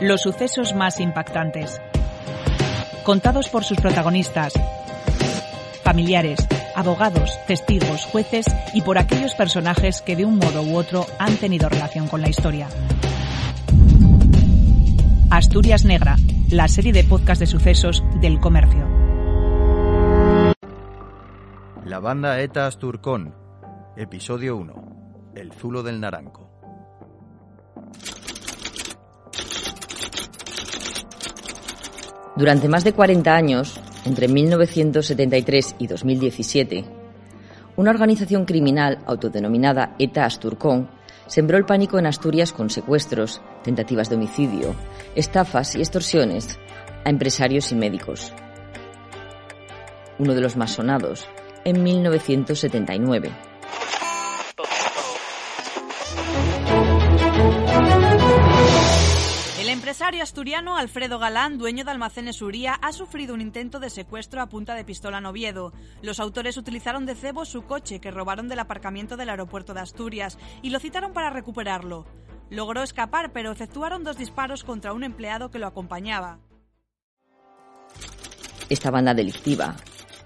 Los sucesos más impactantes. Contados por sus protagonistas, familiares, abogados, testigos, jueces y por aquellos personajes que de un modo u otro han tenido relación con la historia. Asturias Negra, la serie de podcast de sucesos del comercio. La banda ETA Asturcón, episodio 1, El Zulo del Naranco. Durante más de 40 años, entre 1973 y 2017, una organización criminal autodenominada ETA Asturcón sembró el pánico en Asturias con secuestros, tentativas de homicidio, estafas y extorsiones a empresarios y médicos. Uno de los más sonados, en 1979. Empresario asturiano Alfredo Galán, dueño de Almacenes Uría, ha sufrido un intento de secuestro a punta de pistola en Oviedo. Los autores utilizaron de cebo su coche que robaron del aparcamiento del aeropuerto de Asturias y lo citaron para recuperarlo. Logró escapar, pero efectuaron dos disparos contra un empleado que lo acompañaba. Esta banda delictiva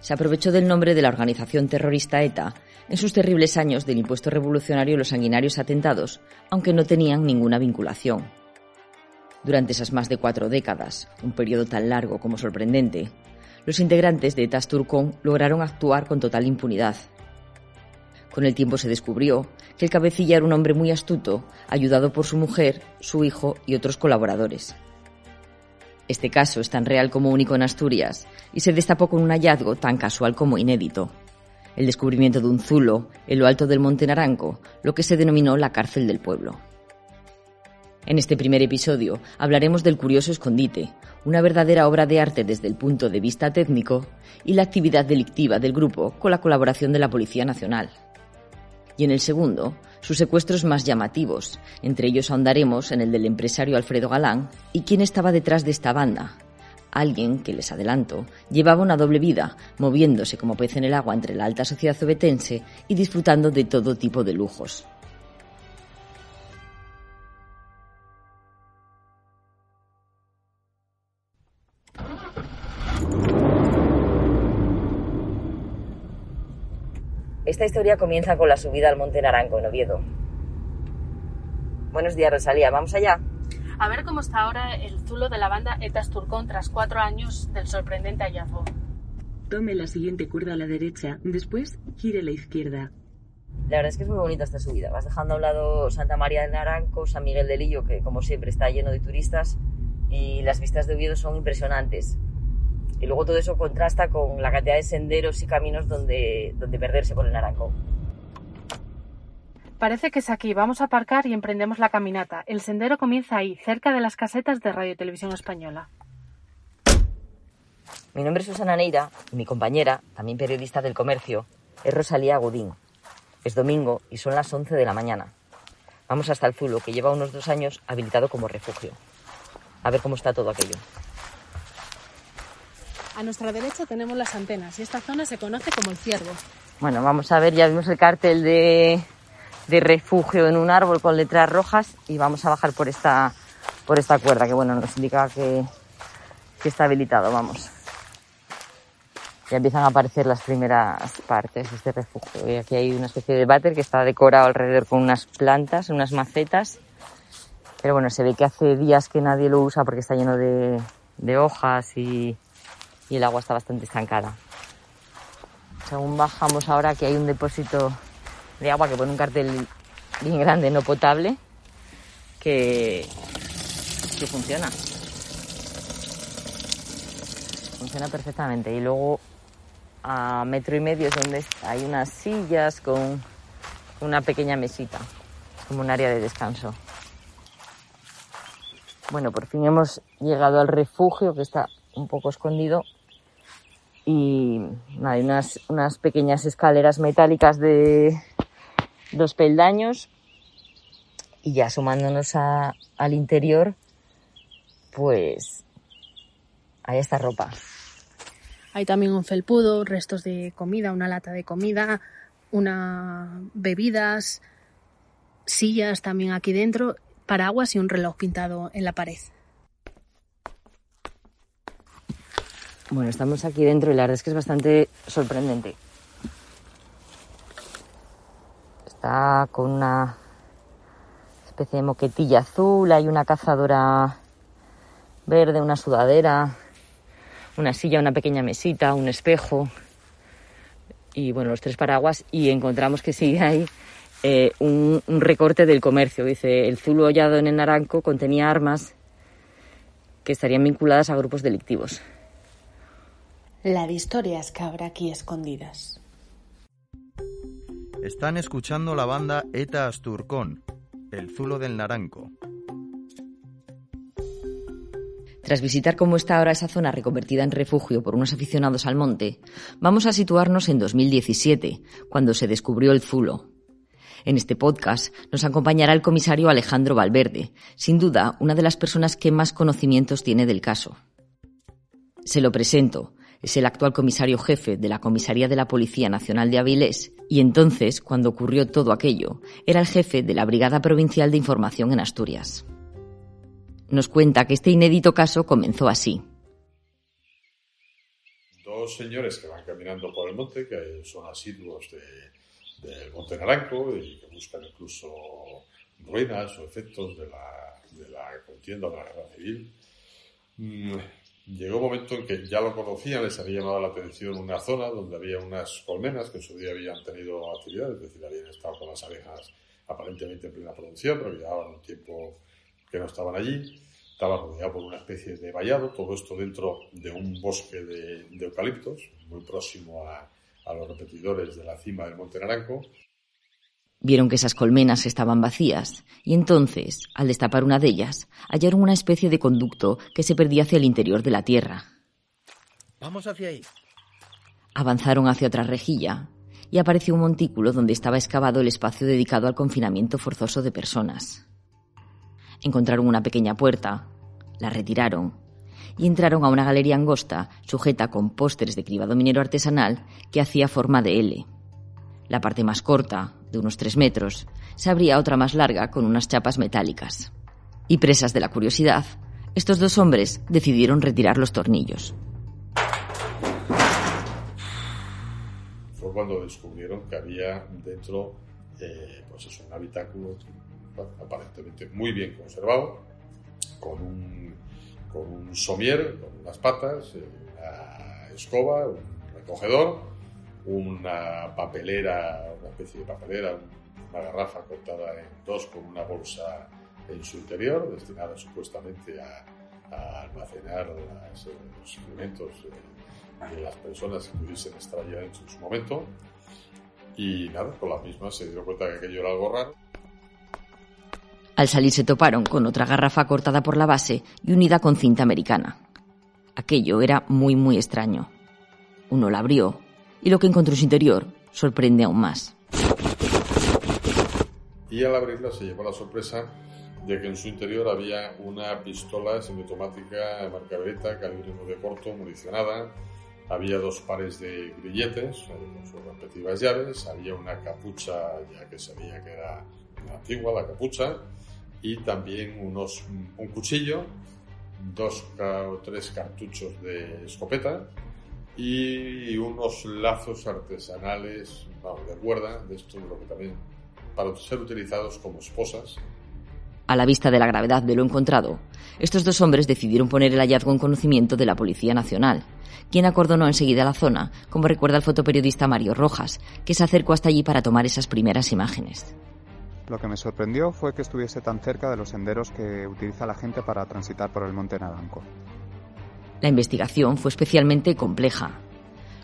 se aprovechó del nombre de la organización terrorista ETA en sus terribles años del impuesto revolucionario y los sanguinarios atentados, aunque no tenían ninguna vinculación. Durante esas más de cuatro décadas, un periodo tan largo como sorprendente, los integrantes de ETA Turcón lograron actuar con total impunidad. Con el tiempo se descubrió que el cabecilla era un hombre muy astuto, ayudado por su mujer, su hijo y otros colaboradores. Este caso es tan real como único en Asturias y se destapó con un hallazgo tan casual como inédito. El descubrimiento de un zulo en lo alto del Monte Naranco, lo que se denominó la cárcel del pueblo. En este primer episodio hablaremos del curioso escondite, una verdadera obra de arte desde el punto de vista técnico, y la actividad delictiva del grupo con la colaboración de la Policía Nacional. Y en el segundo, sus secuestros más llamativos, entre ellos ahondaremos en el del empresario Alfredo Galán y quién estaba detrás de esta banda. Alguien que, les adelanto, llevaba una doble vida, moviéndose como pez en el agua entre la alta sociedad obetense y disfrutando de todo tipo de lujos. Esta historia comienza con la subida al Monte Naranco en Oviedo. Buenos días, Rosalía. ¿Vamos allá? A ver cómo está ahora el zulo de la banda Etas Turcón tras cuatro años del sorprendente hallazgo. Tome la siguiente curva a la derecha, después gire a la izquierda. La verdad es que es muy bonita esta subida. Vas dejando a un lado Santa María del Naranco, San Miguel del Lillo, que como siempre está lleno de turistas, y las vistas de Oviedo son impresionantes. Y luego todo eso contrasta con la cantidad de senderos y caminos donde, donde perderse por el Naranco. Parece que es aquí. Vamos a aparcar y emprendemos la caminata. El sendero comienza ahí, cerca de las casetas de Radio Televisión Española. Mi nombre es Susana Neira y mi compañera, también periodista del comercio, es Rosalía Godín. Es domingo y son las 11 de la mañana. Vamos hasta el Zulo, que lleva unos dos años habilitado como refugio. A ver cómo está todo aquello. A nuestra derecha tenemos las antenas y esta zona se conoce como el ciervo. Bueno, vamos a ver, ya vimos el cartel de, de refugio en un árbol con letras rojas y vamos a bajar por esta, por esta cuerda que bueno, nos indica que, que está habilitado, vamos. Ya empiezan a aparecer las primeras partes de este refugio. Y aquí hay una especie de váter que está decorado alrededor con unas plantas, unas macetas. Pero bueno, se ve que hace días que nadie lo usa porque está lleno de, de hojas y, y el agua está bastante estancada. Según bajamos ahora que hay un depósito de agua que pone un cartel bien grande, no potable, que, que funciona. Funciona perfectamente. Y luego a metro y medio es donde hay unas sillas con una pequeña mesita, como un área de descanso. Bueno, por fin hemos llegado al refugio que está un poco escondido y hay unas, unas pequeñas escaleras metálicas de dos peldaños y ya sumándonos al interior, pues hay esta ropa. Hay también un felpudo, restos de comida, una lata de comida, una bebidas, sillas también aquí dentro, paraguas y un reloj pintado en la pared. Bueno, estamos aquí dentro y la verdad es que es bastante sorprendente. Está con una especie de moquetilla azul, hay una cazadora verde, una sudadera, una silla, una pequeña mesita, un espejo y bueno, los tres paraguas y encontramos que sigue ahí eh, un, recorte del comercio. Dice, el zulo hollado en el naranco contenía armas que estarían vinculadas a grupos delictivos. La de historias que habrá aquí escondidas. Están escuchando la banda Eta Asturcón, el zulo del naranco. Tras visitar cómo está ahora esa zona reconvertida en refugio por unos aficionados al monte, vamos a situarnos en 2017, cuando se descubrió el Zulo. En este podcast nos acompañará el comisario Alejandro Valverde, sin duda una de las personas que más conocimientos tiene del caso. Se lo presento, es el actual comisario jefe de la Comisaría de la Policía Nacional de Avilés y entonces, cuando ocurrió todo aquello, era el jefe de la Brigada Provincial de Información en Asturias nos cuenta que este inédito caso comenzó así. Dos señores que van caminando por el monte, que son asiduos del Monte Naranco y que buscan incluso ruinas o efectos de la, de la contienda de la guerra civil. Llegó un momento en que ya lo conocían, les había llamado la atención una zona donde había unas colmenas que en su día habían tenido actividad, es decir, habían estado con las abejas aparentemente en plena producción, pero llevaban un tiempo que no estaban allí. Estaba rodeado por una especie de vallado, todo esto dentro de un bosque de, eucaliptos, muy próximo a, a los repetidores de la cima del Monte Naranco. Vieron que esas colmenas estaban vacías y entonces, al destapar una de ellas, hallaron una especie de conducto que se perdía hacia el interior de la tierra. Vamos hacia ahí. Avanzaron hacia otra rejilla y apareció un montículo donde estaba excavado el espacio dedicado al confinamiento forzoso de personas. Encontraron una pequeña puerta, la retiraron y entraron a una galería angosta sujeta con pósteres de cribado minero artesanal que hacía forma de L. La parte más corta, de unos tres metros, se abría otra más larga con unas chapas metálicas. Y presas de la curiosidad, estos dos hombres decidieron retirar los tornillos. Fue cuando descubrieron que había dentro eh, pues eso, un habitáculo aparentemente muy bien conservado, con un, con un somier, con unas patas, eh, una escoba, un recogedor, una papelera, una especie de papelera, una garrafa cortada en dos con una bolsa en su interior, destinada supuestamente a, almacenar los alimentos de las personas que pudiesen estar allá en su momento. Y nada, con la misma se dio cuenta que aquello era algo raro. Al salir se toparon con otra garrafa cortada por la base y unida con cinta americana. Aquello era muy, muy extraño. Uno la abrió y lo que encontró en su interior sorprende aún más. Y al abrirla se llevó la sorpresa de que en su interior había una pistola semiautomática marca Beretta, calibre 9 corto, municionada. Había dos pares de grilletes eh, con sus respectivas llaves. Había una capucha, ya que sabía que era antigua la capucha y también unos, un cuchillo, dos o tres cartuchos de escopeta y unos lazos artesanales vamos, de cuerda, de esto lo que también para ser utilizados como esposas. A la vista de la gravedad de lo encontrado, estos dos hombres decidieron poner el hallazgo en conocimiento de la Policía Nacional, quien acordonó enseguida la zona, como recuerda el fotoperiodista Mario Rojas, que se acercó hasta allí para tomar esas primeras imágenes. Lo que me sorprendió fue que estuviese tan cerca de los senderos que utiliza la gente para transitar por el Monte Naranco. La investigación fue especialmente compleja.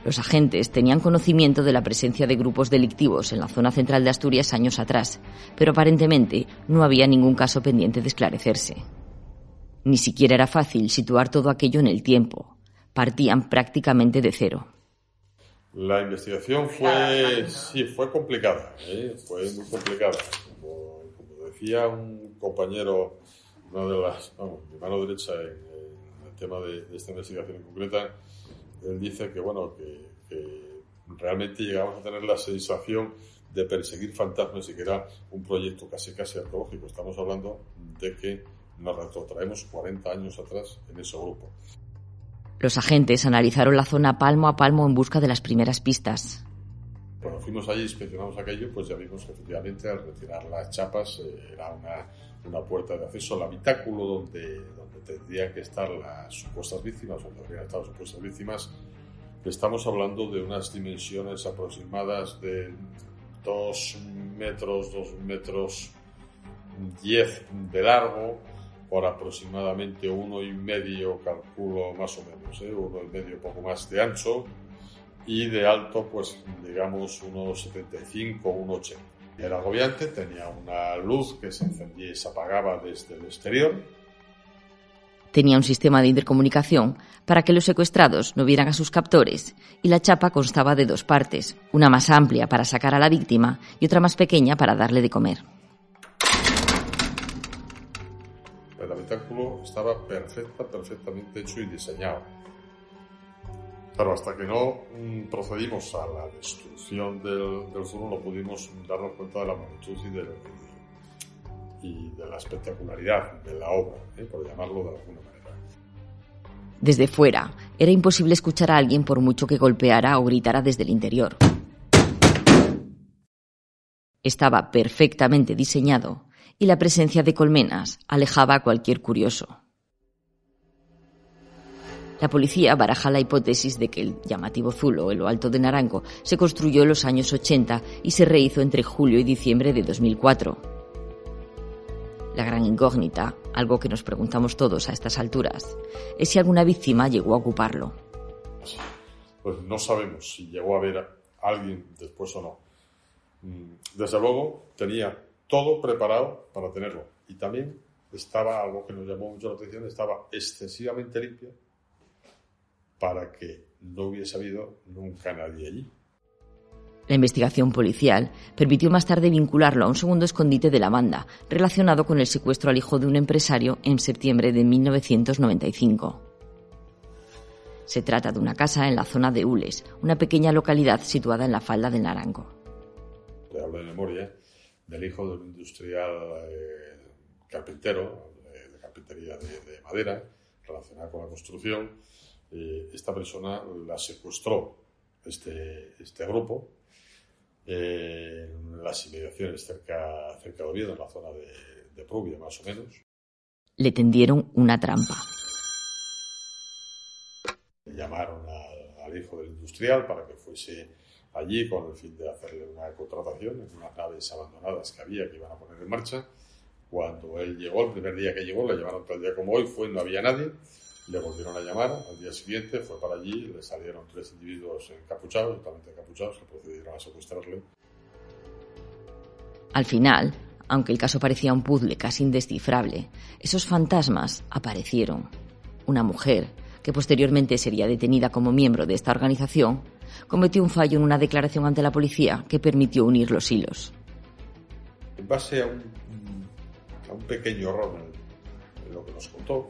Los agentes tenían conocimiento de la presencia de grupos delictivos en la zona central de Asturias años atrás, pero aparentemente no había ningún caso pendiente de esclarecerse. Ni siquiera era fácil situar todo aquello en el tiempo. Partían prácticamente de cero. La investigación fue, sí, fue complicada, ¿eh? fue muy complicada decía un compañero, una de las, vamos, mi mano derecha en, tema de, esta investigación en concreta, él dice que, bueno, que, realmente llegamos a tener la sensación de perseguir fantasmas y que era un proyecto casi casi arqueológico. Estamos hablando de que nos retrotraemos 40 años atrás en ese grupo. Los agentes analizaron la zona palmo a palmo en busca de las primeras pistas. Cuando fuimos allí y inspeccionamos aquello, pues ya vimos que efectivamente al retirar las chapas eh, era una, una, puerta de acceso al habitáculo donde, donde tendrían que estar las supuestas víctimas, o deberían estar las supuestas víctimas. Estamos hablando de unas dimensiones aproximadas de 2 metros, 2 metros 10 de largo, por aproximadamente uno y medio, calculo más o menos, ¿eh? uno y medio poco más de ancho y de alto, pues digamos unos 75, 1,80. Era agobiante, tenía una luz que se encendía y se apagaba desde el exterior. Tenía un sistema de intercomunicación para que los secuestrados no vieran a sus captores y la chapa constaba de dos partes, una más amplia para sacar a la víctima y otra más pequeña para darle de comer. El habitáculo estaba perfecta, perfectamente hecho y diseñado. Pero hasta que no mm, procedimos a la destrucción del, del foro no pudimos darnos cuenta de la magnitud y de, y de la espectacularidad de la obra, ¿eh? por llamarlo de alguna manera. Desde fuera, era imposible escuchar a alguien por mucho que golpeara o gritara desde el interior. Estaba perfectamente diseñado y la presencia de colmenas alejaba a cualquier curioso. La policía baraja la hipótesis de que el llamativo Zulo en lo alto de Naranco se construyó en los años 80 y se rehizo entre julio y diciembre de 2004. La gran incógnita, algo que nos preguntamos todos a estas alturas, es si alguna víctima llegó a ocuparlo. Pues no sabemos si llegó a ver a alguien después o no. Desde luego tenía todo preparado para tenerlo. Y también estaba, algo que nos llamó mucho la atención, estaba excesivamente limpia para que no hubiese habido nunca nadie allí. La investigación policial permitió más tarde vincularlo a un segundo escondite de la banda, relacionado con el secuestro al hijo de un empresario en septiembre de 1995. Se trata de una casa en la zona de Ules, una pequeña localidad situada en la falda del Naranco. Le hablo de memoria del hijo de un industrial eh, carpintero, eh, de carpintería de, de, madera, relacionada con la construcción. Eh, esta persona la secuestró este, este grupo en las inmediaciones cerca, cerca de Oviedo, en la zona de, de Prubia, más o menos. Le tendieron una trampa. Llamaron al, al hijo del industrial para que fuese allí con el fin de hacerle una contratación en unas naves abandonadas que había que iban a poner en marcha. Cuando él llegó, el primer día que llegó, le llamaron tal día como hoy, fue, no había nadie, le volvieron a llamar, al día siguiente fue para allí, le salieron tres individuos encapuchados, totalmente encapuchados, que procedieron a secuestrarle. Al final, aunque el caso parecía un puzzle casi indescifrable, esos fantasmas aparecieron. Una mujer, que posteriormente sería detenida como miembro de esta organización, cometió un fallo en una declaración ante la policía que permitió unir los hilos. En base a un, a un pequeño error en, lo que nos contó,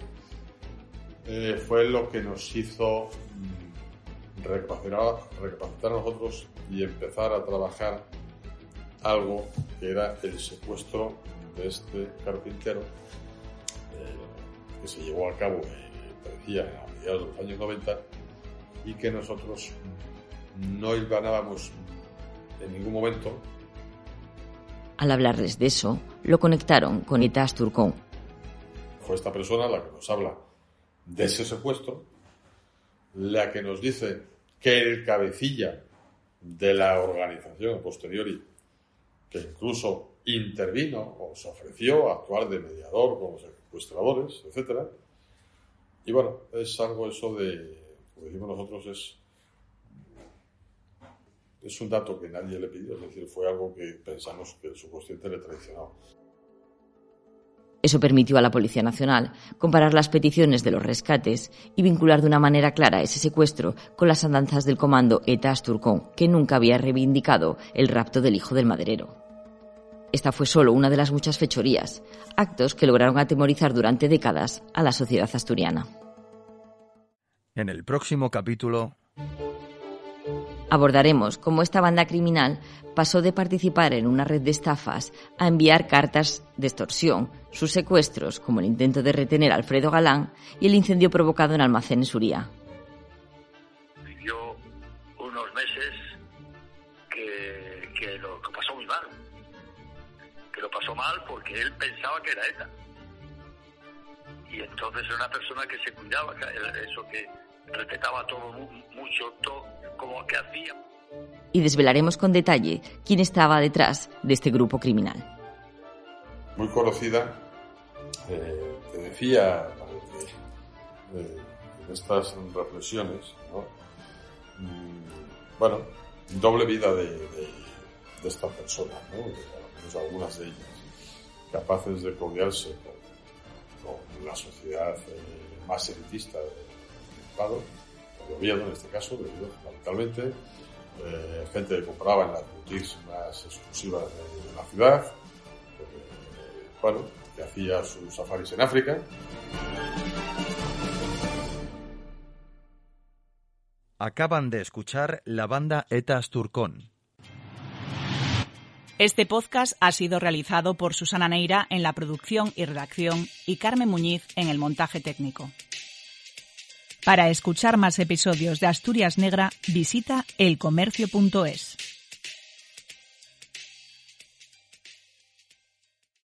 eh, fue lo que nos hizo mm, recapacitar, recapacitar a nosotros y empezar a trabajar algo que era el secuestro de este carpintero eh, que se llevó a cabo, eh, parecía, a mediados de los años 90 y que nosotros no ganábamos en ningún momento. Al hablarles de eso, lo conectaron con Etas Turcón. Fue esta persona la que nos habla de ese secuestro, la que nos dice que el cabecilla de la organización a posteriori, que incluso intervino o se ofreció a actuar de mediador con los secuestradores, etc. Y bueno, es algo eso de, como decimos nosotros, es es un dato que nadie le pidió, es decir, fue algo que pensamos que el subconsciente le traicionó. Eso permitió a la Policía Nacional comparar las peticiones de los rescates y vincular de una manera clara ese secuestro con las andanzas del comando ETA Asturcón, que nunca había reivindicado el rapto del hijo del maderero. Esta fue solo una de las muchas fechorías, actos que lograron atemorizar durante décadas a la sociedad asturiana. En el próximo capítulo Abordaremos cómo esta banda criminal pasó de participar en una red de estafas a enviar cartas de extorsión, sus secuestros, como el intento de retener a Alfredo Galán y el incendio provocado en Almacenes Uría. Vivió unos meses que, lo pasó muy mal, que lo pasó mal porque él pensaba que era ETA. Y entonces era una persona que se cuidaba, eso que respetaba todo mucho, todo como que hacía. Y desvelaremos con detalle quién estaba detrás de este grupo criminal. Muy conocida, eh, te decía eh, en estas reflexiones, ¿no? Mm, bueno, doble vida de, de, de esta persona, ¿no? De, algunas de ellas, capaces de codearse con, con la sociedad eh, más elitista del Estado, de Oviedo en este caso, debido fundamentalmente, eh, gente que compraba en las boutiques más exclusivas de, de la ciudad, eh, bueno, que hacía sus safaris en África. Acaban de escuchar la banda Etas Turcón. Este podcast ha sido realizado por Susana Neira en la producción y redacción y Carmen Muñiz en el montaje técnico. Para escuchar más episodios de Asturias Negra, visita elcomercio.es.